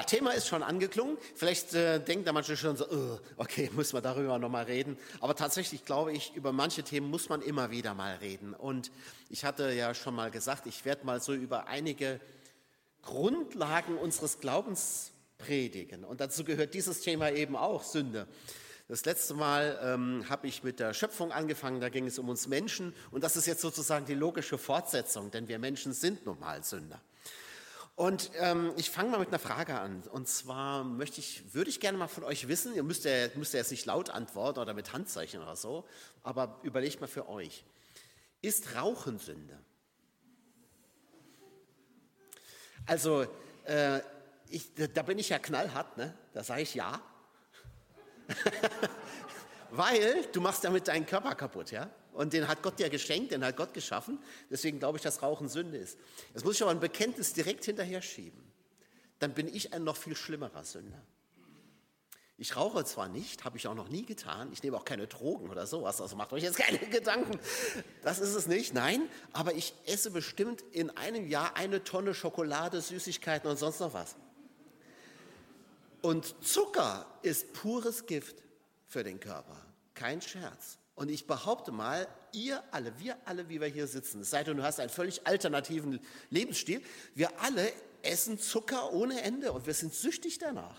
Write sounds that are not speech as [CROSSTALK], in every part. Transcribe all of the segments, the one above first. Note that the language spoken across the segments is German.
Ja, Thema ist schon angeklungen. Vielleicht äh, denkt da manche schon so, oh, okay, [LAUGHS] muss man darüber nochmal reden. Aber tatsächlich glaube ich, über manche Themen muss man immer wieder mal reden. Und ich hatte ja schon mal gesagt, ich werde mal so über einige Grundlagen unseres Glaubens predigen. Und dazu gehört dieses Thema eben auch, Sünde. Das letzte Mal ähm, habe ich mit der Schöpfung angefangen, da ging es um uns Menschen. Und das ist jetzt sozusagen die logische Fortsetzung, denn wir Menschen sind nun mal Sünder. Und ähm, ich fange mal mit einer Frage an. Und zwar möchte ich, würde ich gerne mal von euch wissen, ihr müsst ja, müsst ja jetzt nicht laut antworten oder mit Handzeichen oder so, aber überlegt mal für euch. Ist Rauchen Sünde? Also, äh, ich, da bin ich ja knallhart, ne? da sage ich ja. [LAUGHS] Weil du machst damit deinen Körper kaputt, ja? Und den hat Gott dir geschenkt, den hat Gott geschaffen. Deswegen glaube ich, dass Rauchen Sünde ist. Jetzt muss ich aber ein Bekenntnis direkt hinterher schieben. Dann bin ich ein noch viel schlimmerer Sünder. Ich rauche zwar nicht, habe ich auch noch nie getan. Ich nehme auch keine Drogen oder sowas. Also macht euch jetzt keine [LAUGHS] Gedanken. Das ist es nicht. Nein, aber ich esse bestimmt in einem Jahr eine Tonne Schokolade, Süßigkeiten und sonst noch was. Und Zucker ist pures Gift für den Körper. Kein Scherz. Und ich behaupte mal, ihr alle, wir alle, wie wir hier sitzen, es sei denn, du hast einen völlig alternativen Lebensstil, wir alle essen Zucker ohne Ende und wir sind süchtig danach.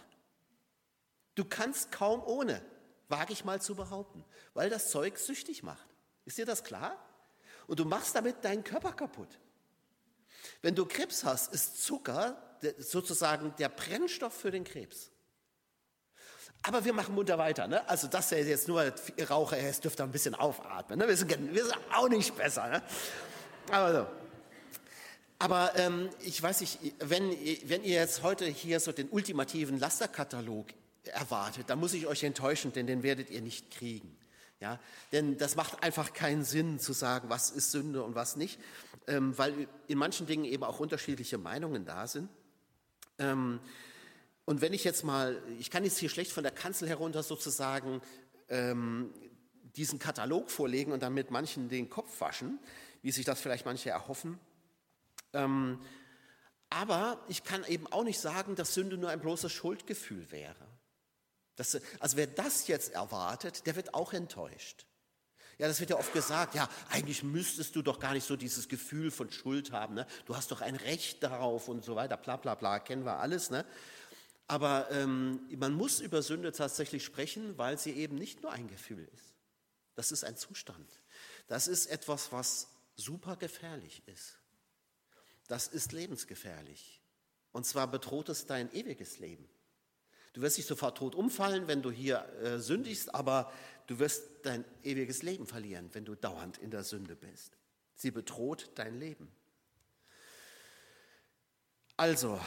Du kannst kaum ohne, wage ich mal zu behaupten, weil das Zeug süchtig macht. Ist dir das klar? Und du machst damit deinen Körper kaputt. Wenn du Krebs hast, ist Zucker sozusagen der Brennstoff für den Krebs. Aber wir machen munter weiter. Ne? Also das ist jetzt nur Raucher, es dürfte ein bisschen aufatmen. Ne? Wir, sind, wir sind auch nicht besser. Ne? Aber, so. Aber ähm, ich weiß nicht, wenn, wenn ihr jetzt heute hier so den ultimativen Lasterkatalog erwartet, dann muss ich euch enttäuschen, denn den werdet ihr nicht kriegen. Ja, denn das macht einfach keinen Sinn zu sagen, was ist Sünde und was nicht, ähm, weil in manchen Dingen eben auch unterschiedliche Meinungen da sind. Ähm, und wenn ich jetzt mal, ich kann jetzt hier schlecht von der Kanzel herunter sozusagen ähm, diesen Katalog vorlegen und dann mit manchen den Kopf waschen, wie sich das vielleicht manche erhoffen. Ähm, aber ich kann eben auch nicht sagen, dass Sünde nur ein bloßes Schuldgefühl wäre. Das, also wer das jetzt erwartet, der wird auch enttäuscht. Ja, das wird ja oft gesagt, ja, eigentlich müsstest du doch gar nicht so dieses Gefühl von Schuld haben. Ne? Du hast doch ein Recht darauf und so weiter, bla bla bla, kennen wir alles. Ne? Aber ähm, man muss über Sünde tatsächlich sprechen, weil sie eben nicht nur ein Gefühl ist. Das ist ein Zustand. Das ist etwas, was super gefährlich ist. Das ist lebensgefährlich. Und zwar bedroht es dein ewiges Leben. Du wirst nicht sofort tot umfallen, wenn du hier äh, sündigst, aber du wirst dein ewiges Leben verlieren, wenn du dauernd in der Sünde bist. Sie bedroht dein Leben. Also,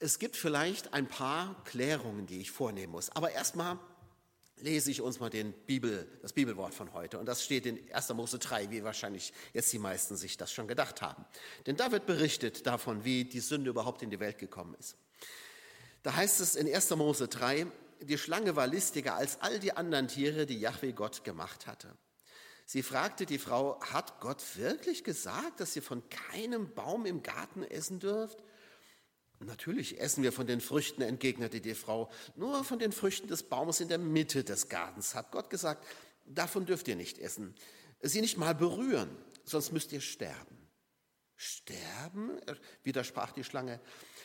es gibt vielleicht ein paar Klärungen, die ich vornehmen muss. Aber erstmal lese ich uns mal den Bibel, das Bibelwort von heute. Und das steht in 1. Mose 3, wie wahrscheinlich jetzt die meisten sich das schon gedacht haben. Denn da wird berichtet davon, wie die Sünde überhaupt in die Welt gekommen ist. Da heißt es in 1. Mose 3, die Schlange war listiger als all die anderen Tiere, die Yahweh Gott gemacht hatte. Sie fragte die Frau, hat Gott wirklich gesagt, dass ihr von keinem Baum im Garten essen dürft? Natürlich essen wir von den Früchten, entgegnete die Frau. Nur von den Früchten des Baumes in der Mitte des Gartens hat Gott gesagt, davon dürft ihr nicht essen. Sie nicht mal berühren, sonst müsst ihr sterben. Sterben? widersprach die Schlange.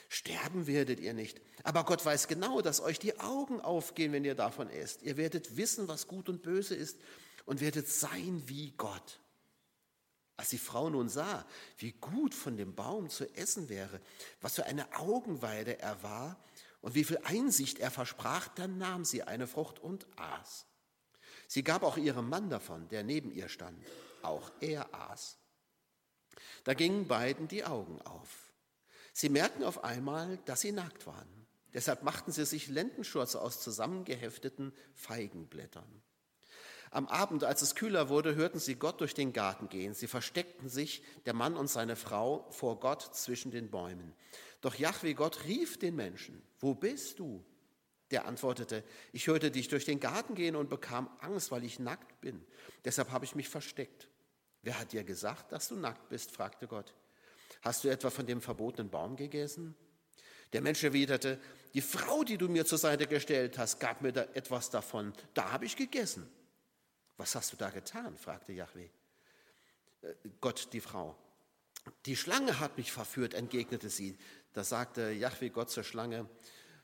Sterben werdet ihr nicht. Aber Gott weiß genau, dass euch die Augen aufgehen, wenn ihr davon esst. Ihr werdet wissen, was gut und böse ist und werdet sein wie Gott. Als die Frau nun sah, wie gut von dem Baum zu essen wäre, was für eine Augenweide er war und wie viel Einsicht er versprach, dann nahm sie eine Frucht und aß. Sie gab auch ihrem Mann davon, der neben ihr stand. Auch er aß. Da gingen beiden die Augen auf. Sie merkten auf einmal, dass sie nackt waren. Deshalb machten sie sich Lendenschurze aus zusammengehefteten Feigenblättern. Am Abend, als es kühler wurde, hörten sie Gott durch den Garten gehen. Sie versteckten sich, der Mann und seine Frau, vor Gott zwischen den Bäumen. Doch Jahwe Gott rief den Menschen, wo bist du? Der antwortete, ich hörte dich durch den Garten gehen und bekam Angst, weil ich nackt bin. Deshalb habe ich mich versteckt. Wer hat dir gesagt, dass du nackt bist? fragte Gott. Hast du etwa von dem verbotenen Baum gegessen? Der Mensch erwiderte, die Frau, die du mir zur Seite gestellt hast, gab mir da etwas davon. Da habe ich gegessen. Was hast du da getan? fragte Yahweh. Äh, Gott die Frau. Die Schlange hat mich verführt, entgegnete sie. Da sagte Yahweh Gott zur Schlange,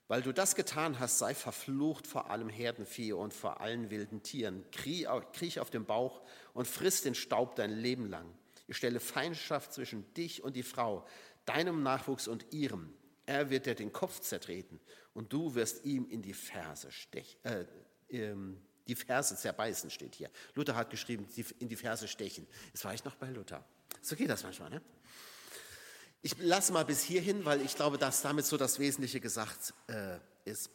weil du das getan hast, sei verflucht vor allem Herdenvieh und vor allen wilden Tieren. Kriech auf dem Bauch und friss den Staub dein Leben lang. Ich stelle Feindschaft zwischen dich und die Frau, deinem Nachwuchs und ihrem. Er wird dir den Kopf zertreten und du wirst ihm in die Ferse stechen. Äh, ähm, die Ferse zerbeißen steht hier. Luther hat geschrieben, in die Ferse stechen. Jetzt war ich noch bei Luther. So geht das manchmal, ne? Ich lasse mal bis hierhin, weil ich glaube, dass damit so das Wesentliche gesagt äh, ist.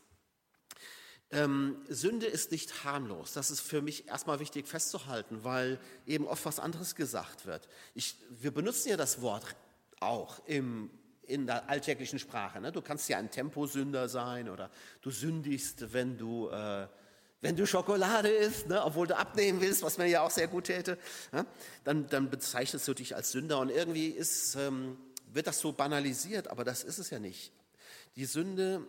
Ähm, Sünde ist nicht harmlos. Das ist für mich erstmal wichtig festzuhalten, weil eben oft was anderes gesagt wird. Ich, wir benutzen ja das Wort auch im, in der alltäglichen Sprache. Ne? Du kannst ja ein Temposünder sein oder du sündigst, wenn du, äh, wenn du Schokolade isst, ne? obwohl du abnehmen willst, was mir ja auch sehr gut täte. Ne? Dann, dann bezeichnest du dich als Sünder und irgendwie ist ähm, wird das so banalisiert, aber das ist es ja nicht. Die Sünde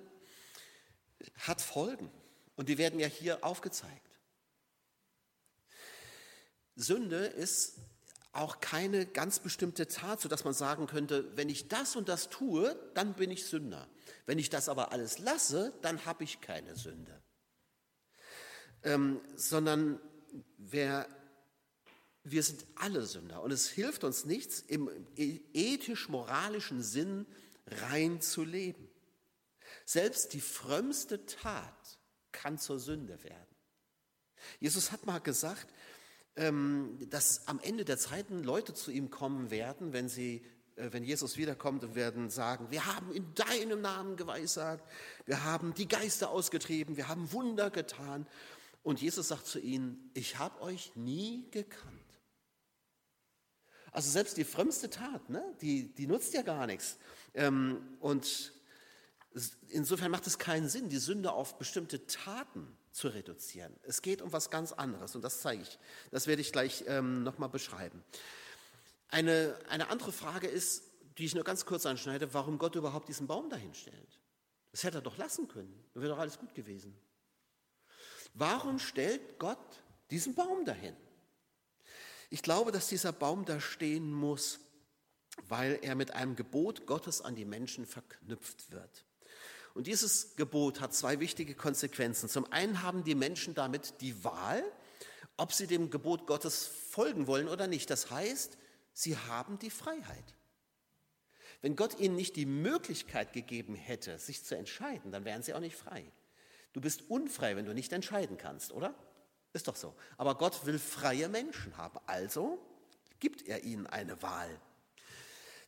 hat Folgen und die werden ja hier aufgezeigt. Sünde ist auch keine ganz bestimmte Tat, sodass man sagen könnte, wenn ich das und das tue, dann bin ich Sünder. Wenn ich das aber alles lasse, dann habe ich keine Sünde. Ähm, sondern wer wir sind alle Sünder und es hilft uns nichts, im ethisch-moralischen Sinn rein zu leben. Selbst die frömmste Tat kann zur Sünde werden. Jesus hat mal gesagt, ähm, dass am Ende der Zeiten Leute zu ihm kommen werden, wenn sie äh, wenn Jesus wiederkommt und werden sagen, wir haben in deinem Namen geweissagt, wir haben die Geister ausgetrieben, wir haben Wunder getan. Und Jesus sagt zu ihnen, ich habe euch nie gekannt. Also selbst die frömmste Tat, ne, die, die nutzt ja gar nichts. Ähm, und insofern macht es keinen Sinn, die Sünde auf bestimmte Taten zu reduzieren. Es geht um was ganz anderes und das zeige ich. Das werde ich gleich ähm, nochmal beschreiben. Eine, eine andere Frage ist, die ich nur ganz kurz anschneide, warum Gott überhaupt diesen Baum dahin stellt. Das hätte er doch lassen können. Dann wäre doch alles gut gewesen. Warum stellt Gott diesen Baum dahin? Ich glaube, dass dieser Baum da stehen muss, weil er mit einem Gebot Gottes an die Menschen verknüpft wird. Und dieses Gebot hat zwei wichtige Konsequenzen. Zum einen haben die Menschen damit die Wahl, ob sie dem Gebot Gottes folgen wollen oder nicht. Das heißt, sie haben die Freiheit. Wenn Gott ihnen nicht die Möglichkeit gegeben hätte, sich zu entscheiden, dann wären sie auch nicht frei. Du bist unfrei, wenn du nicht entscheiden kannst, oder? Ist doch so. Aber Gott will freie Menschen haben. Also gibt er ihnen eine Wahl.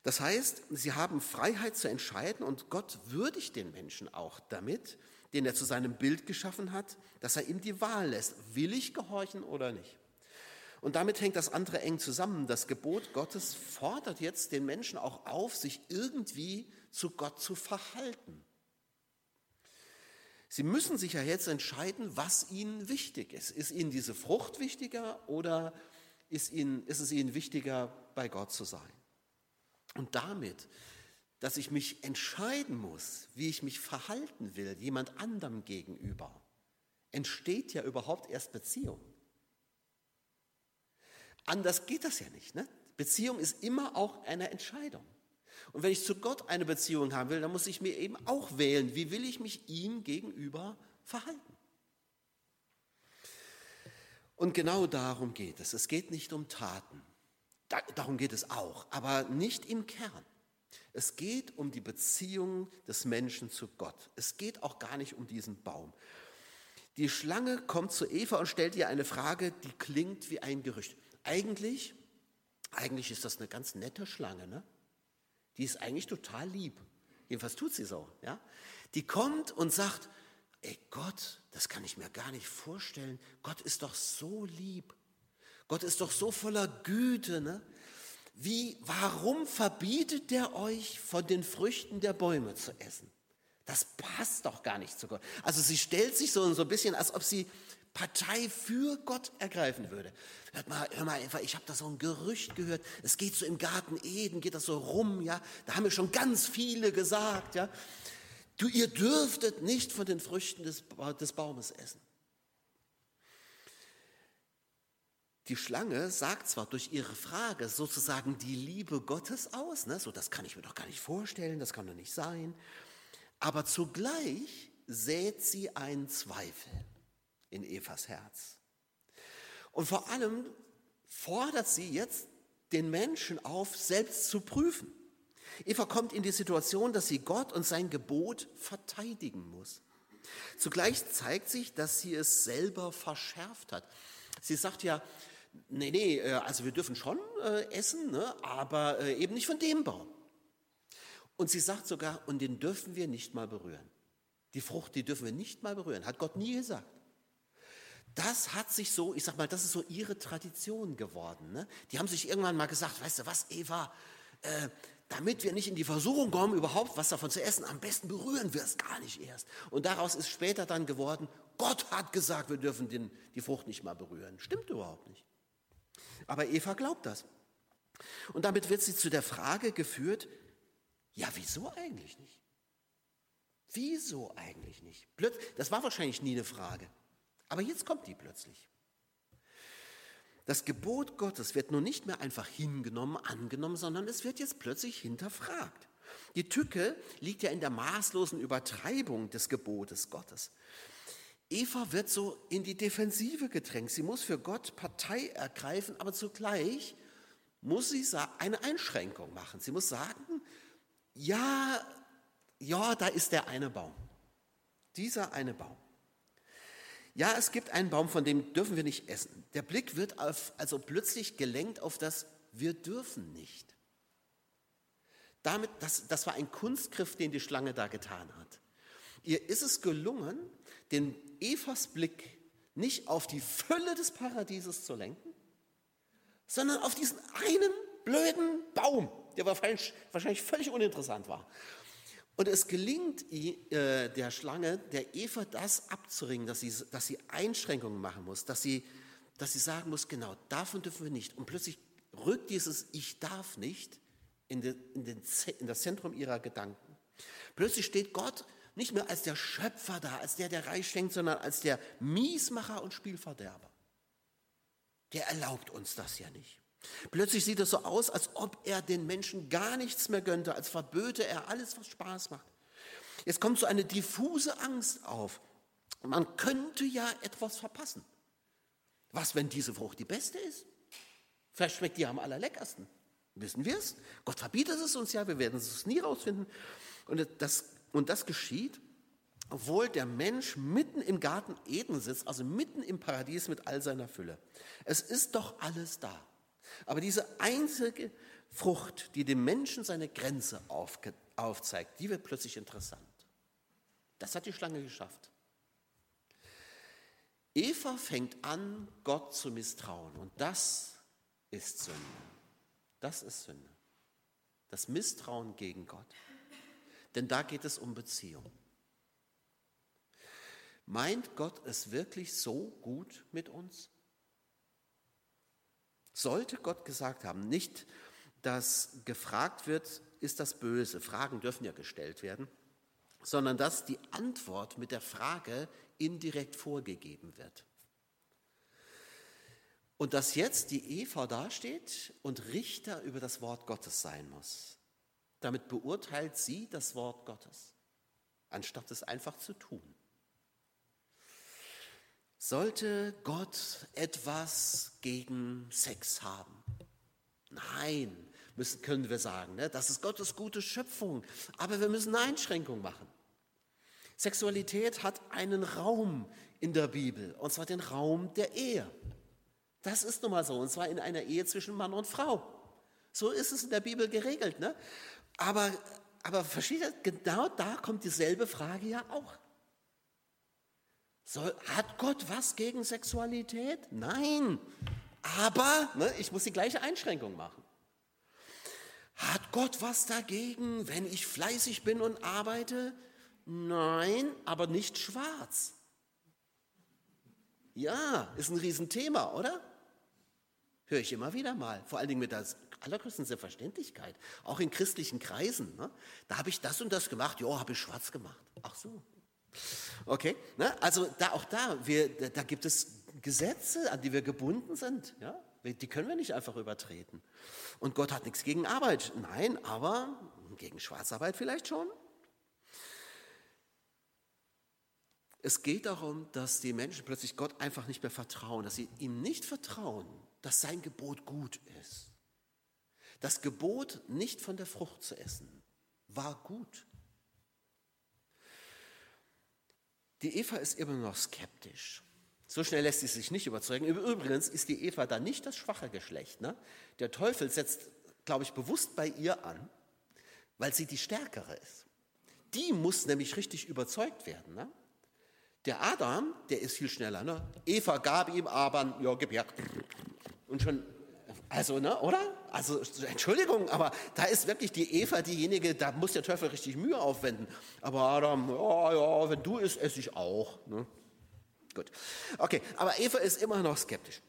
Das heißt, sie haben Freiheit zu entscheiden und Gott würdigt den Menschen auch damit, den er zu seinem Bild geschaffen hat, dass er ihm die Wahl lässt. Will ich gehorchen oder nicht? Und damit hängt das andere eng zusammen. Das Gebot Gottes fordert jetzt den Menschen auch auf, sich irgendwie zu Gott zu verhalten. Sie müssen sich ja jetzt entscheiden, was Ihnen wichtig ist. Ist Ihnen diese Frucht wichtiger oder ist, Ihnen, ist es Ihnen wichtiger, bei Gott zu sein? Und damit, dass ich mich entscheiden muss, wie ich mich verhalten will, jemand anderem gegenüber, entsteht ja überhaupt erst Beziehung. Anders geht das ja nicht. Ne? Beziehung ist immer auch eine Entscheidung. Und wenn ich zu Gott eine Beziehung haben will, dann muss ich mir eben auch wählen, wie will ich mich ihm gegenüber verhalten. Und genau darum geht es. Es geht nicht um Taten. darum geht es auch, aber nicht im Kern. Es geht um die Beziehung des Menschen zu Gott. Es geht auch gar nicht um diesen Baum. Die Schlange kommt zu Eva und stellt ihr eine Frage, die klingt wie ein Gerücht. Eigentlich, eigentlich ist das eine ganz nette Schlange, ne? Die ist eigentlich total lieb. Jedenfalls tut sie so. Ja? Die kommt und sagt, ey Gott, das kann ich mir gar nicht vorstellen. Gott ist doch so lieb. Gott ist doch so voller Güte. Ne? Wie, warum verbietet der euch von den Früchten der Bäume zu essen? Das passt doch gar nicht zu Gott. Also sie stellt sich so, so ein bisschen, als ob sie Partei für Gott ergreifen würde. Hört mal, hör mal, Eva, ich habe da so ein Gerücht gehört. Es geht so im Garten Eden, geht das so rum, ja. Da haben mir schon ganz viele gesagt, ja. Du, ihr dürftet nicht von den Früchten des, des Baumes essen. Die Schlange sagt zwar durch ihre Frage sozusagen die Liebe Gottes aus, ne? so das kann ich mir doch gar nicht vorstellen, das kann doch nicht sein, aber zugleich sät sie einen Zweifel in Evas Herz. Und vor allem fordert sie jetzt den Menschen auf, selbst zu prüfen. Eva kommt in die Situation, dass sie Gott und sein Gebot verteidigen muss. Zugleich zeigt sich, dass sie es selber verschärft hat. Sie sagt ja, nee, nee, äh, also wir dürfen schon äh, essen, ne, aber äh, eben nicht von dem Baum. Und sie sagt sogar, und den dürfen wir nicht mal berühren. Die Frucht, die dürfen wir nicht mal berühren, hat Gott nie gesagt. Das hat sich so, ich sag mal, das ist so ihre Tradition geworden. Ne? Die haben sich irgendwann mal gesagt, weißt du was, Eva, äh, damit wir nicht in die Versuchung kommen, überhaupt was davon zu essen, am besten berühren wir es gar nicht erst. Und daraus ist später dann geworden, Gott hat gesagt, wir dürfen den, die Frucht nicht mal berühren. Stimmt überhaupt nicht. Aber Eva glaubt das. Und damit wird sie zu der Frage geführt, ja, wieso eigentlich nicht? Wieso eigentlich nicht? Das war wahrscheinlich nie eine Frage. Aber jetzt kommt die plötzlich. Das Gebot Gottes wird nun nicht mehr einfach hingenommen, angenommen, sondern es wird jetzt plötzlich hinterfragt. Die Tücke liegt ja in der maßlosen Übertreibung des Gebotes Gottes. Eva wird so in die Defensive gedrängt. Sie muss für Gott Partei ergreifen, aber zugleich muss sie eine Einschränkung machen. Sie muss sagen, ja, ja, da ist der eine Baum. Dieser eine Baum. Ja, es gibt einen Baum, von dem dürfen wir nicht essen. Der Blick wird auf, also plötzlich gelenkt auf das Wir dürfen nicht. Damit, das, das war ein Kunstgriff, den die Schlange da getan hat. Ihr ist es gelungen, den Evas Blick nicht auf die Fülle des Paradieses zu lenken, sondern auf diesen einen blöden Baum, der wahrscheinlich, wahrscheinlich völlig uninteressant war. Und es gelingt äh, der Schlange, der Eva das abzuringen, dass sie, dass sie Einschränkungen machen muss, dass sie, dass sie sagen muss, genau, davon dürfen wir nicht. Und plötzlich rückt dieses Ich darf nicht in, den, in, den, in das Zentrum ihrer Gedanken. Plötzlich steht Gott nicht mehr als der Schöpfer da, als der, der reich schenkt, sondern als der Miesmacher und Spielverderber. Der erlaubt uns das ja nicht. Plötzlich sieht es so aus, als ob er den Menschen gar nichts mehr gönnte, als verböte er alles, was Spaß macht. Es kommt so eine diffuse Angst auf. Man könnte ja etwas verpassen. Was, wenn diese Frucht die beste ist? Vielleicht schmeckt die am allerleckersten. Wissen wir es? Gott verbietet es uns ja, wir werden es nie rausfinden. Und das, und das geschieht, obwohl der Mensch mitten im Garten Eden sitzt, also mitten im Paradies mit all seiner Fülle. Es ist doch alles da. Aber diese einzige Frucht, die dem Menschen seine Grenze aufzeigt, die wird plötzlich interessant. Das hat die Schlange geschafft. Eva fängt an, Gott zu misstrauen. Und das ist Sünde. Das ist Sünde. Das Misstrauen gegen Gott. Denn da geht es um Beziehung. Meint Gott es wirklich so gut mit uns? Sollte Gott gesagt haben, nicht, dass gefragt wird, ist das böse, Fragen dürfen ja gestellt werden, sondern dass die Antwort mit der Frage indirekt vorgegeben wird. Und dass jetzt die Eva dasteht und Richter über das Wort Gottes sein muss. Damit beurteilt sie das Wort Gottes, anstatt es einfach zu tun. Sollte Gott etwas gegen Sex haben? Nein, müssen, können wir sagen. Ne? Das ist Gottes gute Schöpfung. Aber wir müssen eine Einschränkung machen. Sexualität hat einen Raum in der Bibel, und zwar den Raum der Ehe. Das ist nun mal so, und zwar in einer Ehe zwischen Mann und Frau. So ist es in der Bibel geregelt. Ne? Aber, aber genau da kommt dieselbe Frage ja auch. Soll, hat Gott was gegen Sexualität? Nein. Aber, ne, ich muss die gleiche Einschränkung machen. Hat Gott was dagegen, wenn ich fleißig bin und arbeite? Nein, aber nicht schwarz. Ja, ist ein Riesenthema, oder? Höre ich immer wieder mal, vor allen Dingen mit der allergrößten Selbstverständlichkeit, auch in christlichen Kreisen. Ne? Da habe ich das und das gemacht, ja, habe ich schwarz gemacht. Ach so. Okay, ne? also da, auch da, wir, da gibt es Gesetze, an die wir gebunden sind. Ja? Die können wir nicht einfach übertreten. Und Gott hat nichts gegen Arbeit. Nein, aber gegen Schwarzarbeit vielleicht schon. Es geht darum, dass die Menschen plötzlich Gott einfach nicht mehr vertrauen, dass sie ihm nicht vertrauen, dass sein Gebot gut ist. Das Gebot, nicht von der Frucht zu essen, war gut. Die Eva ist immer noch skeptisch. So schnell lässt sie sich nicht überzeugen. Übrigens ist die Eva da nicht das schwache Geschlecht. Ne? Der Teufel setzt, glaube ich, bewusst bei ihr an, weil sie die Stärkere ist. Die muss nämlich richtig überzeugt werden. Ne? Der Adam, der ist viel schneller. Ne? Eva gab ihm aber, ja, gib her. Und schon, also, ne, oder? Also, Entschuldigung, aber da ist wirklich die Eva diejenige, da muss der Teufel richtig Mühe aufwenden. Aber Adam, ja, ja, wenn du isst, esse ich auch. Ne? Gut. Okay, aber Eva ist immer noch skeptisch.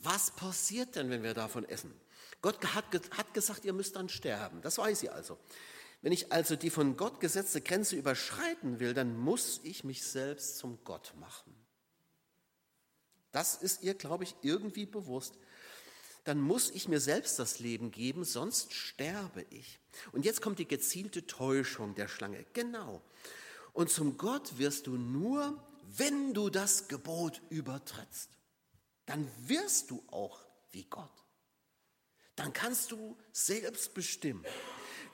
Was passiert denn, wenn wir davon essen? Gott hat, hat gesagt, ihr müsst dann sterben. Das weiß sie also. Wenn ich also die von Gott gesetzte Grenze überschreiten will, dann muss ich mich selbst zum Gott machen. Das ist ihr, glaube ich, irgendwie bewusst. Dann muss ich mir selbst das Leben geben, sonst sterbe ich. Und jetzt kommt die gezielte Täuschung der Schlange. Genau. Und zum Gott wirst du nur, wenn du das Gebot übertrittst. Dann wirst du auch wie Gott. Dann kannst du selbst bestimmen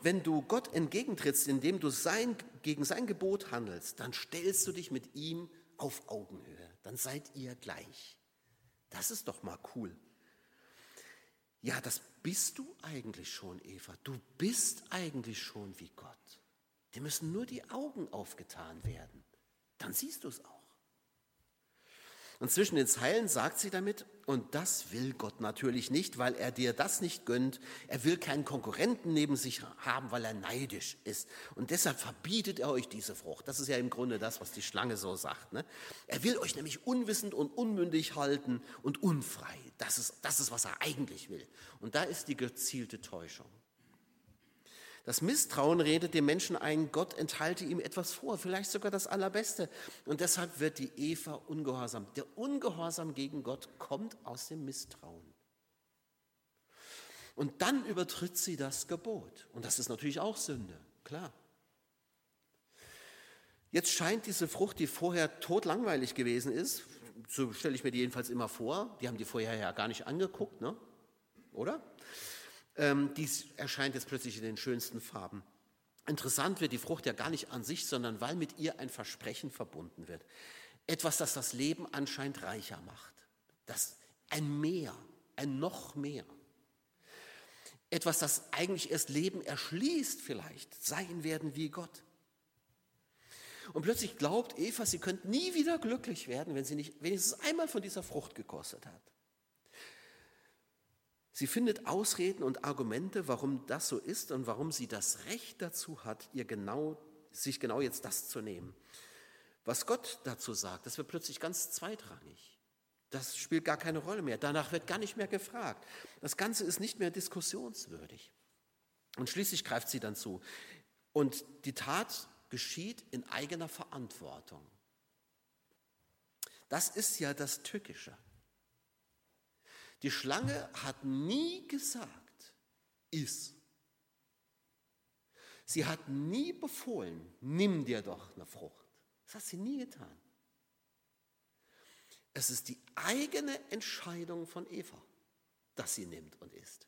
wenn du Gott entgegentrittst, indem du sein, gegen sein Gebot handelst, dann stellst du dich mit ihm auf Augenhöhe. Dann seid ihr gleich. Das ist doch mal cool. Ja, das bist du eigentlich schon, Eva. Du bist eigentlich schon wie Gott. Dir müssen nur die Augen aufgetan werden. Dann siehst du es auch. Und zwischen den Zeilen sagt sie damit, und das will Gott natürlich nicht, weil er dir das nicht gönnt. Er will keinen Konkurrenten neben sich haben, weil er neidisch ist. Und deshalb verbietet er euch diese Frucht. Das ist ja im Grunde das, was die Schlange so sagt. Ne? Er will euch nämlich unwissend und unmündig halten und unfrei. Das ist, das ist, was er eigentlich will. Und da ist die gezielte Täuschung. Das Misstrauen redet dem Menschen ein, Gott enthalte ihm etwas vor, vielleicht sogar das Allerbeste. Und deshalb wird die Eva ungehorsam. Der Ungehorsam gegen Gott kommt aus dem Misstrauen. Und dann übertritt sie das Gebot. Und das ist natürlich auch Sünde, klar. Jetzt scheint diese Frucht, die vorher totlangweilig gewesen ist, so stelle ich mir die jedenfalls immer vor, die haben die vorher ja gar nicht angeguckt, ne? oder? Ähm, dies erscheint jetzt plötzlich in den schönsten Farben. Interessant wird die Frucht ja gar nicht an sich, sondern weil mit ihr ein Versprechen verbunden wird. Etwas, das das Leben anscheinend reicher macht. Das ein Mehr, ein noch mehr. Etwas, das eigentlich erst Leben erschließt vielleicht, sein werden wie Gott. Und plötzlich glaubt Eva, sie könnte nie wieder glücklich werden, wenn sie nicht wenigstens einmal von dieser Frucht gekostet hat. Sie findet Ausreden und Argumente, warum das so ist und warum sie das Recht dazu hat, ihr genau, sich genau jetzt das zu nehmen. Was Gott dazu sagt, das wird plötzlich ganz zweitrangig. Das spielt gar keine Rolle mehr. Danach wird gar nicht mehr gefragt. Das Ganze ist nicht mehr diskussionswürdig. Und schließlich greift sie dann zu. Und die Tat geschieht in eigener Verantwortung. Das ist ja das Tückische. Die Schlange hat nie gesagt, iss. Sie hat nie befohlen, nimm dir doch eine Frucht. Das hat sie nie getan. Es ist die eigene Entscheidung von Eva, dass sie nimmt und isst.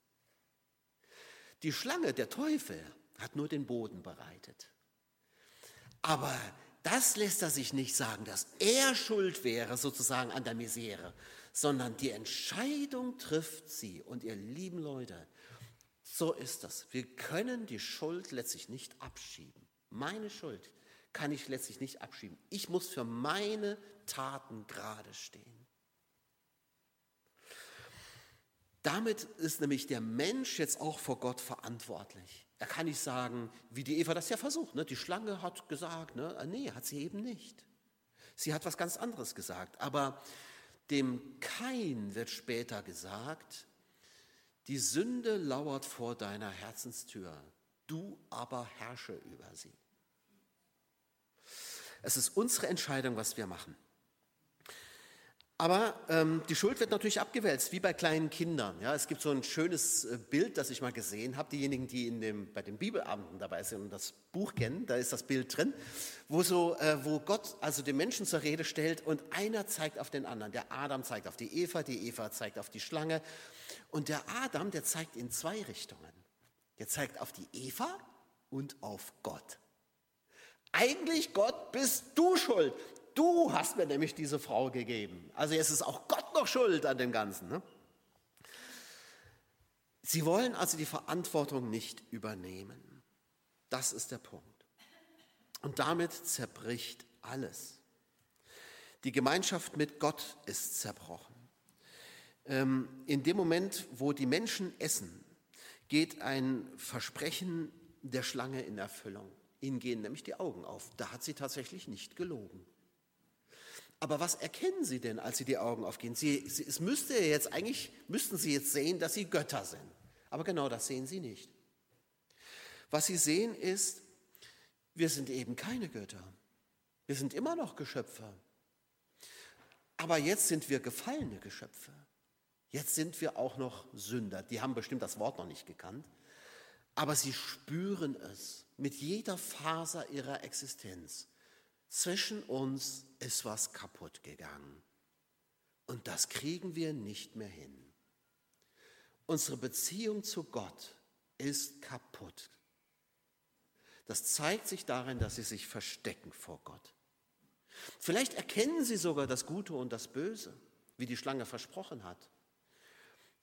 Die Schlange, der Teufel, hat nur den Boden bereitet. Aber das lässt er sich nicht sagen, dass er schuld wäre sozusagen an der Misere, sondern die Entscheidung trifft sie. Und ihr lieben Leute, so ist das. Wir können die Schuld letztlich nicht abschieben. Meine Schuld kann ich letztlich nicht abschieben. Ich muss für meine Taten gerade stehen. Damit ist nämlich der Mensch jetzt auch vor Gott verantwortlich. Er kann nicht sagen, wie die Eva das ja versucht. Ne? Die Schlange hat gesagt, ne? nee, hat sie eben nicht. Sie hat was ganz anderes gesagt. Aber dem Kain wird später gesagt, Die Sünde lauert vor deiner Herzenstür, du aber herrsche über sie. Es ist unsere Entscheidung, was wir machen. Aber ähm, die Schuld wird natürlich abgewälzt, wie bei kleinen Kindern. Ja, es gibt so ein schönes äh, Bild, das ich mal gesehen habe. Diejenigen, die in dem, bei den Bibelabenden dabei sind und das Buch kennen, da ist das Bild drin, wo, so, äh, wo Gott also den Menschen zur Rede stellt und einer zeigt auf den anderen. Der Adam zeigt auf die Eva, die Eva zeigt auf die Schlange. Und der Adam, der zeigt in zwei Richtungen. Der zeigt auf die Eva und auf Gott. Eigentlich, Gott, bist du schuld. Du hast mir nämlich diese Frau gegeben. Also jetzt ist auch Gott noch schuld an dem Ganzen. Ne? Sie wollen also die Verantwortung nicht übernehmen. Das ist der Punkt. Und damit zerbricht alles. Die Gemeinschaft mit Gott ist zerbrochen. Ähm, in dem Moment, wo die Menschen essen, geht ein Versprechen der Schlange in Erfüllung. Ihnen gehen nämlich die Augen auf. Da hat sie tatsächlich nicht gelogen. Aber was erkennen Sie denn, als Sie die Augen aufgehen? Sie, Sie, es müsste jetzt eigentlich, müssten Sie jetzt sehen, dass Sie Götter sind. Aber genau das sehen Sie nicht. Was Sie sehen ist, wir sind eben keine Götter. Wir sind immer noch Geschöpfe. Aber jetzt sind wir gefallene Geschöpfe. Jetzt sind wir auch noch Sünder. Die haben bestimmt das Wort noch nicht gekannt. Aber sie spüren es mit jeder Faser ihrer Existenz. Zwischen uns ist was kaputt gegangen. Und das kriegen wir nicht mehr hin. Unsere Beziehung zu Gott ist kaputt. Das zeigt sich darin, dass sie sich verstecken vor Gott. Vielleicht erkennen sie sogar das Gute und das Böse, wie die Schlange versprochen hat.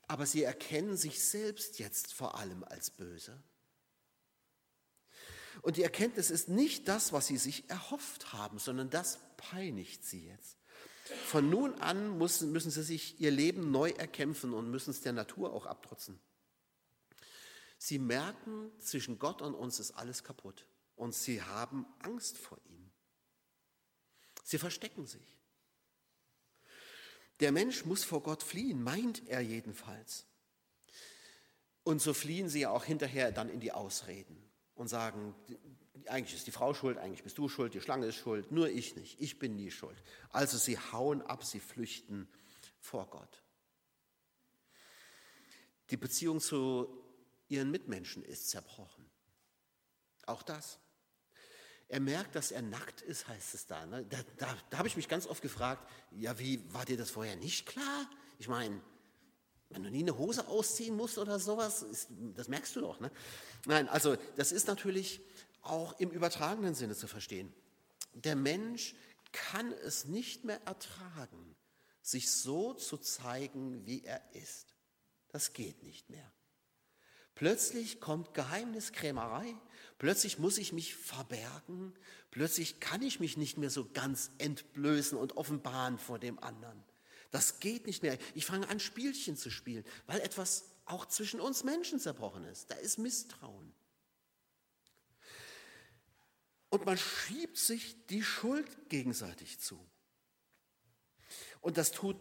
Aber sie erkennen sich selbst jetzt vor allem als böse. Und die Erkenntnis ist nicht das, was sie sich erhofft haben, sondern das peinigt sie jetzt. Von nun an müssen, müssen sie sich ihr Leben neu erkämpfen und müssen es der Natur auch abtrotzen. Sie merken, zwischen Gott und uns ist alles kaputt und sie haben Angst vor ihm. Sie verstecken sich. Der Mensch muss vor Gott fliehen, meint er jedenfalls. Und so fliehen sie ja auch hinterher dann in die Ausreden und sagen, eigentlich ist die Frau schuld, eigentlich bist du schuld, die Schlange ist schuld, nur ich nicht, ich bin nie schuld. Also sie hauen ab, sie flüchten vor Gott. Die Beziehung zu ihren Mitmenschen ist zerbrochen. Auch das. Er merkt, dass er nackt ist, heißt es da. Ne? Da, da, da habe ich mich ganz oft gefragt, ja, wie war dir das vorher nicht klar? Ich meine, wenn du nie eine Hose ausziehen musst oder sowas, ist, das merkst du doch. Ne? Nein, also das ist natürlich auch im übertragenen Sinne zu verstehen. Der Mensch kann es nicht mehr ertragen, sich so zu zeigen, wie er ist. Das geht nicht mehr. Plötzlich kommt Geheimniskrämerei, plötzlich muss ich mich verbergen, plötzlich kann ich mich nicht mehr so ganz entblößen und offenbaren vor dem anderen. Das geht nicht mehr. Ich fange an, Spielchen zu spielen, weil etwas auch zwischen uns Menschen zerbrochen ist. Da ist Misstrauen. Und man schiebt sich die Schuld gegenseitig zu. Und das tut,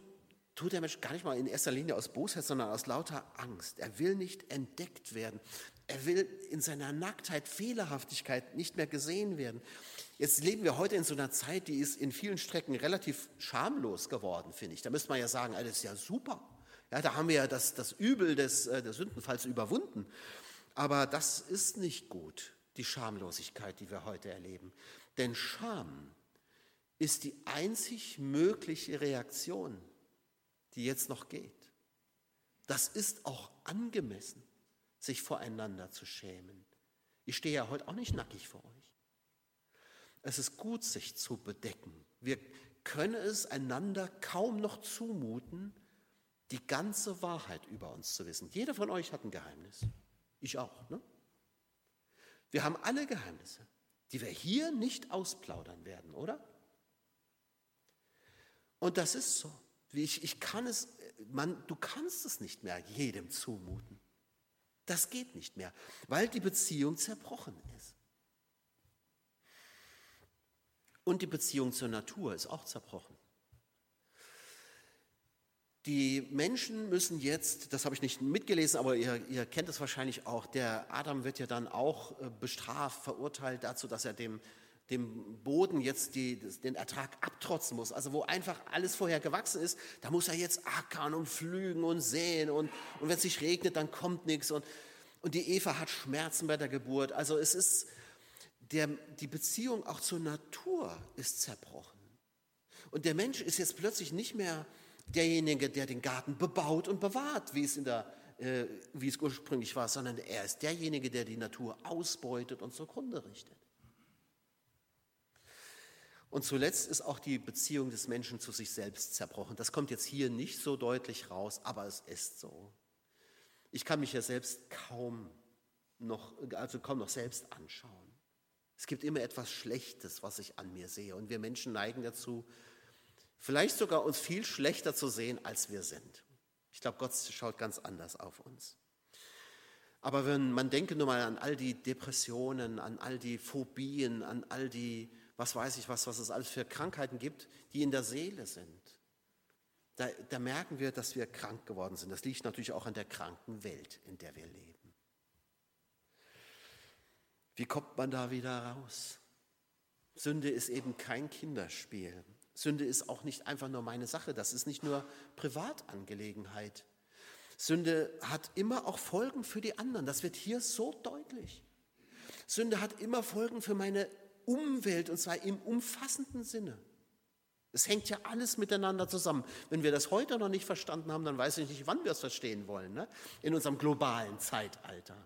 tut der Mensch gar nicht mal in erster Linie aus Bosheit, sondern aus lauter Angst. Er will nicht entdeckt werden. Er will in seiner Nacktheit, Fehlerhaftigkeit nicht mehr gesehen werden. Jetzt leben wir heute in so einer Zeit, die ist in vielen Strecken relativ schamlos geworden, finde ich. Da müsste man ja sagen, alles ist ja super. Ja, da haben wir ja das, das Übel des, äh, des Sündenfalls überwunden. Aber das ist nicht gut, die Schamlosigkeit, die wir heute erleben. Denn Scham ist die einzig mögliche Reaktion, die jetzt noch geht. Das ist auch angemessen, sich voreinander zu schämen. Ich stehe ja heute auch nicht nackig vor euch. Es ist gut, sich zu bedecken. Wir können es einander kaum noch zumuten, die ganze Wahrheit über uns zu wissen. Jeder von euch hat ein Geheimnis. Ich auch. Ne? Wir haben alle Geheimnisse, die wir hier nicht ausplaudern werden, oder? Und das ist so. Ich, ich kann es, man, du kannst es nicht mehr jedem zumuten. Das geht nicht mehr, weil die Beziehung zerbrochen ist. Und die Beziehung zur Natur ist auch zerbrochen. Die Menschen müssen jetzt, das habe ich nicht mitgelesen, aber ihr, ihr kennt es wahrscheinlich auch, der Adam wird ja dann auch äh, bestraft, verurteilt dazu, dass er dem, dem Boden jetzt die, den Ertrag abtrotzen muss. Also wo einfach alles vorher gewachsen ist, da muss er jetzt ackern und pflügen und säen und, und wenn es nicht regnet, dann kommt nichts. Und, und die Eva hat Schmerzen bei der Geburt. Also es ist, der, die Beziehung auch zur Natur ist zerbrochen. Und der Mensch ist jetzt plötzlich nicht mehr derjenige, der den Garten bebaut und bewahrt, wie es, in der, äh, wie es ursprünglich war, sondern er ist derjenige, der die Natur ausbeutet und zugrunde richtet. Und zuletzt ist auch die Beziehung des Menschen zu sich selbst zerbrochen. Das kommt jetzt hier nicht so deutlich raus, aber es ist so. Ich kann mich ja selbst kaum noch, also kaum noch selbst anschauen. Es gibt immer etwas Schlechtes, was ich an mir sehe. Und wir Menschen neigen dazu, Vielleicht sogar uns viel schlechter zu sehen, als wir sind. Ich glaube, Gott schaut ganz anders auf uns. Aber wenn man denke nur mal an all die Depressionen, an all die Phobien, an all die, was weiß ich was, was es alles für Krankheiten gibt, die in der Seele sind. Da, da merken wir, dass wir krank geworden sind. Das liegt natürlich auch an der kranken Welt, in der wir leben. Wie kommt man da wieder raus? Sünde ist eben kein Kinderspiel. Sünde ist auch nicht einfach nur meine Sache, das ist nicht nur Privatangelegenheit. Sünde hat immer auch Folgen für die anderen, das wird hier so deutlich. Sünde hat immer Folgen für meine Umwelt und zwar im umfassenden Sinne. Es hängt ja alles miteinander zusammen. Wenn wir das heute noch nicht verstanden haben, dann weiß ich nicht, wann wir es verstehen wollen, ne? in unserem globalen Zeitalter.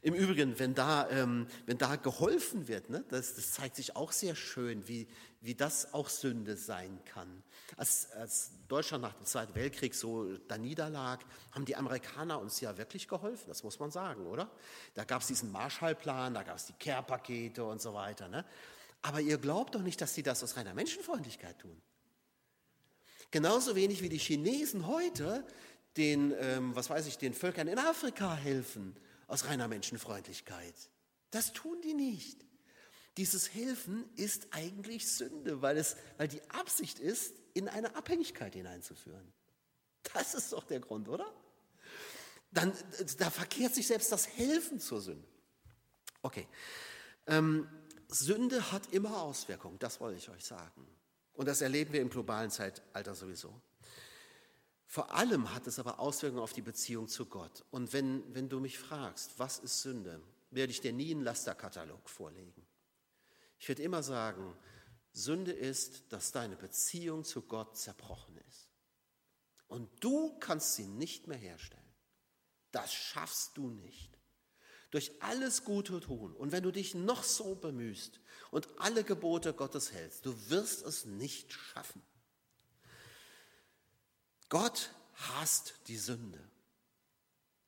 Im Übrigen, wenn da, ähm, wenn da geholfen wird, ne, das, das zeigt sich auch sehr schön, wie, wie das auch Sünde sein kann. Als, als Deutschland nach dem Zweiten Weltkrieg so da niederlag, haben die Amerikaner uns ja wirklich geholfen, das muss man sagen, oder? Da gab es diesen Marshallplan, da gab es die Care-Pakete und so weiter. Ne? Aber ihr glaubt doch nicht, dass sie das aus reiner Menschenfreundlichkeit tun. Genauso wenig wie die Chinesen heute den, ähm, was weiß ich, den Völkern in Afrika helfen aus reiner Menschenfreundlichkeit. Das tun die nicht. Dieses Helfen ist eigentlich Sünde, weil, es, weil die Absicht ist, in eine Abhängigkeit hineinzuführen. Das ist doch der Grund, oder? Dann, da verkehrt sich selbst das Helfen zur Sünde. Okay. Ähm, Sünde hat immer Auswirkungen, das wollte ich euch sagen. Und das erleben wir im globalen Zeitalter sowieso. Vor allem hat es aber Auswirkungen auf die Beziehung zu Gott. Und wenn, wenn du mich fragst, was ist Sünde, werde ich dir nie einen Lasterkatalog vorlegen. Ich werde immer sagen, Sünde ist, dass deine Beziehung zu Gott zerbrochen ist. Und du kannst sie nicht mehr herstellen. Das schaffst du nicht. Durch alles Gute tun. Und wenn du dich noch so bemühst und alle Gebote Gottes hältst, du wirst es nicht schaffen. Gott hasst die Sünde,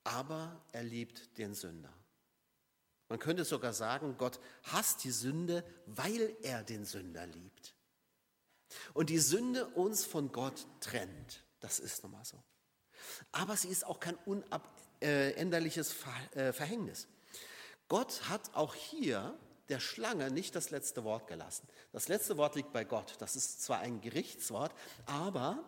aber er liebt den Sünder. Man könnte sogar sagen, Gott hasst die Sünde, weil er den Sünder liebt. Und die Sünde uns von Gott trennt. Das ist nun mal so. Aber sie ist auch kein unabänderliches äh, Verhängnis. Gott hat auch hier der Schlange nicht das letzte Wort gelassen. Das letzte Wort liegt bei Gott. Das ist zwar ein Gerichtswort, aber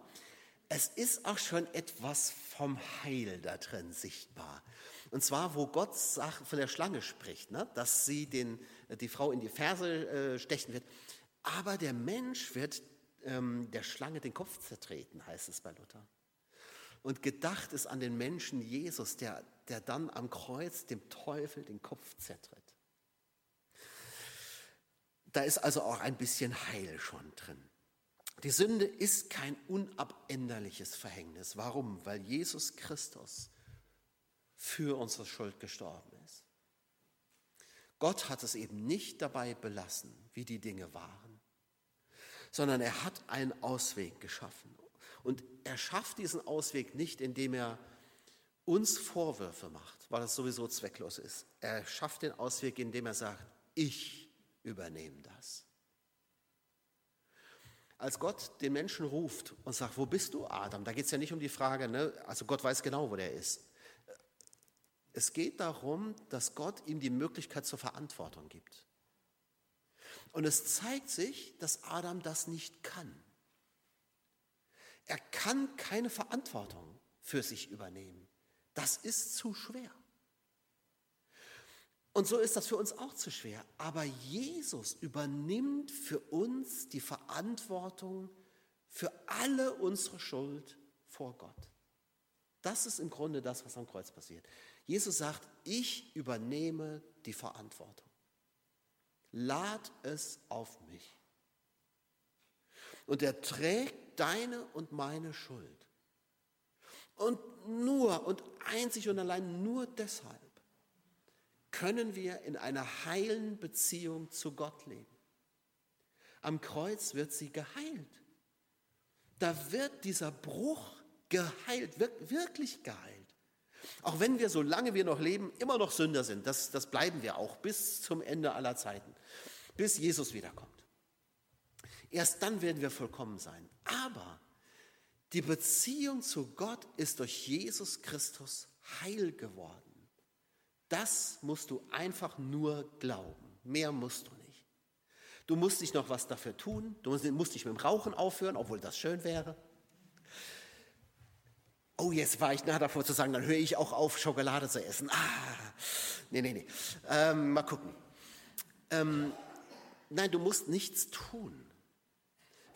es ist auch schon etwas vom Heil da drin sichtbar. Und zwar, wo Gott von der Schlange spricht, ne? dass sie den, die Frau in die Ferse äh, stechen wird. Aber der Mensch wird ähm, der Schlange den Kopf zertreten, heißt es bei Luther. Und gedacht ist an den Menschen Jesus, der, der dann am Kreuz dem Teufel den Kopf zertritt. Da ist also auch ein bisschen Heil schon drin. Die Sünde ist kein unabänderliches Verhängnis. Warum? Weil Jesus Christus für unsere Schuld gestorben ist. Gott hat es eben nicht dabei belassen, wie die Dinge waren, sondern er hat einen Ausweg geschaffen. Und er schafft diesen Ausweg nicht, indem er uns Vorwürfe macht, weil das sowieso zwecklos ist. Er schafft den Ausweg, indem er sagt, ich übernehme das. Als Gott den Menschen ruft und sagt, wo bist du, Adam? Da geht es ja nicht um die Frage, ne? also Gott weiß genau, wo der ist. Es geht darum, dass Gott ihm die Möglichkeit zur Verantwortung gibt. Und es zeigt sich, dass Adam das nicht kann. Er kann keine Verantwortung für sich übernehmen. Das ist zu schwer. Und so ist das für uns auch zu schwer. Aber Jesus übernimmt für uns die Verantwortung für alle unsere Schuld vor Gott. Das ist im Grunde das, was am Kreuz passiert. Jesus sagt, ich übernehme die Verantwortung. Lad es auf mich. Und er trägt deine und meine Schuld. Und nur und einzig und allein nur deshalb können wir in einer heilen Beziehung zu Gott leben. Am Kreuz wird sie geheilt. Da wird dieser Bruch geheilt, wirklich geheilt. Auch wenn wir, solange wir noch leben, immer noch Sünder sind, das, das bleiben wir auch bis zum Ende aller Zeiten, bis Jesus wiederkommt. Erst dann werden wir vollkommen sein. Aber die Beziehung zu Gott ist durch Jesus Christus heil geworden. Das musst du einfach nur glauben. Mehr musst du nicht. Du musst nicht noch was dafür tun. Du musst, nicht mit dem Rauchen aufhören, obwohl das schön wäre. Oh, jetzt war ich nah davor zu sagen, dann höre ich auch auf, Schokolade zu essen. Ah, nee, nee, nee. Ähm, mal gucken. Ähm, nein, du musst nichts tun,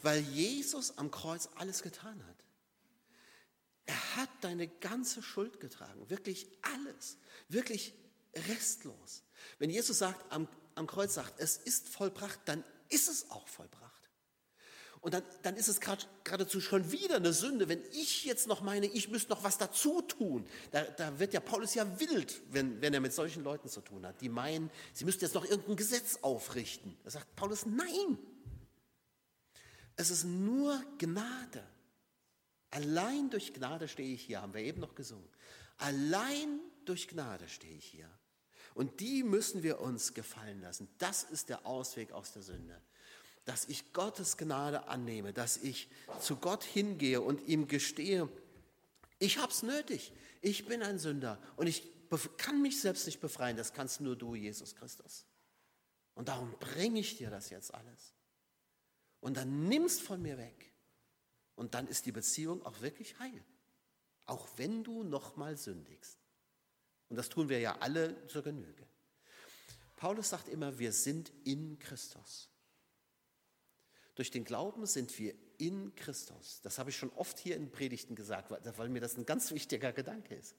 weil Jesus am Kreuz alles getan hat. Er hat deine ganze Schuld getragen, wirklich alles, wirklich restlos. Wenn Jesus sagt, am, am Kreuz sagt, es ist vollbracht, dann ist es auch vollbracht. Und dann, dann ist es geradezu schon wieder eine Sünde, wenn ich jetzt noch meine, ich müsste noch was dazu tun. Da, da wird ja Paulus ja wild, wenn, wenn er mit solchen Leuten zu tun hat, die meinen, sie müssten jetzt noch irgendein Gesetz aufrichten. Da sagt Paulus, nein. Es ist nur Gnade. Allein durch Gnade stehe ich hier, haben wir eben noch gesungen. Allein durch Gnade stehe ich hier. Und die müssen wir uns gefallen lassen. Das ist der Ausweg aus der Sünde dass ich Gottes Gnade annehme, dass ich zu Gott hingehe und ihm gestehe, ich habe es nötig, ich bin ein Sünder und ich kann mich selbst nicht befreien, das kannst nur du, Jesus Christus. Und darum bringe ich dir das jetzt alles. Und dann nimmst von mir weg. Und dann ist die Beziehung auch wirklich heil. Auch wenn du nochmal sündigst. Und das tun wir ja alle zur Genüge. Paulus sagt immer, wir sind in Christus. Durch den Glauben sind wir in Christus. Das habe ich schon oft hier in Predigten gesagt, weil mir das ein ganz wichtiger Gedanke ist.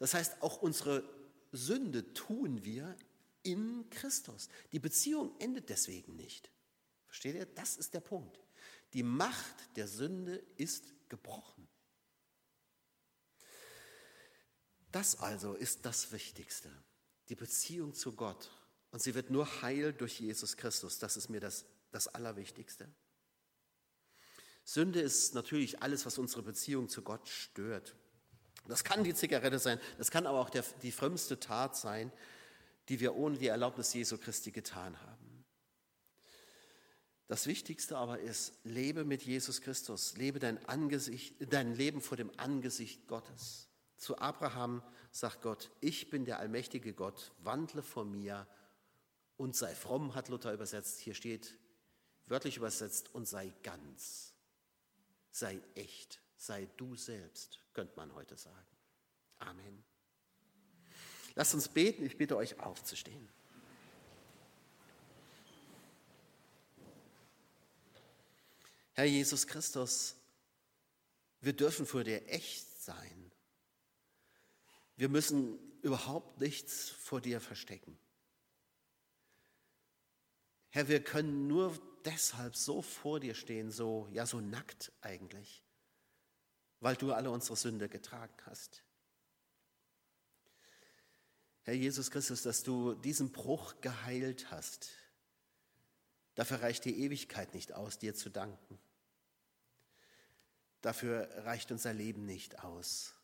Das heißt, auch unsere Sünde tun wir in Christus. Die Beziehung endet deswegen nicht. Versteht ihr? Das ist der Punkt. Die Macht der Sünde ist gebrochen. Das also ist das Wichtigste. Die Beziehung zu Gott. Und sie wird nur heil durch Jesus Christus. Das ist mir das das Allerwichtigste. Sünde ist natürlich alles, was unsere Beziehung zu Gott stört. Das kann die Zigarette sein, das kann aber auch der, die frömmste Tat sein, die wir ohne die Erlaubnis Jesu Christi getan haben. Das Wichtigste aber ist, lebe mit Jesus Christus, lebe dein, Angesicht, dein Leben vor dem Angesicht Gottes. Zu Abraham sagt Gott, ich bin der allmächtige Gott, wandle vor mir und sei fromm, hat Luther übersetzt. Hier steht, wörtlich übersetzt, und sei ganz, sei echt, sei du selbst, könnte man heute sagen. Amen. Lasst uns beten, ich bitte euch aufzustehen. Herr Jesus Christus, wir dürfen vor dir echt sein. Wir müssen überhaupt nichts vor dir verstecken. Herr, wir können nur deshalb so vor dir stehen, so, ja, so nackt eigentlich, weil du alle unsere Sünde getragen hast. Herr Jesus Christus, dass du diesen Bruch geheilt hast, dafür reicht die Ewigkeit nicht aus, dir zu danken. Dafür reicht unser Leben nicht aus.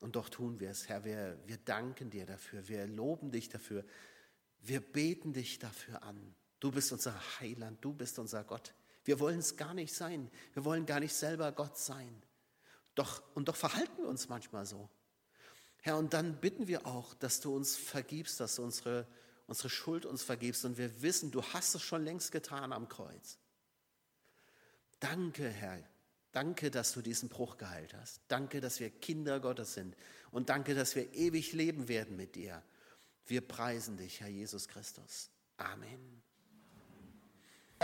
Und doch tun wir es, Herr. Wir, wir danken dir dafür. Wir loben dich dafür. Wir beten dich dafür an. Du bist unser Heiland, du bist unser Gott. Wir wollen es gar nicht sein. Wir wollen gar nicht selber Gott sein. Doch, und doch verhalten wir uns manchmal so. Herr, und dann bitten wir auch, dass du uns vergibst, dass du unsere, unsere Schuld uns vergibst. Und wir wissen, du hast es schon längst getan am Kreuz. Danke, Herr. Danke, dass du diesen Bruch geheilt hast. Danke, dass wir Kinder Gottes sind. Und danke, dass wir ewig leben werden mit dir. Wir preisen dich, Herr Jesus Christus. Amen.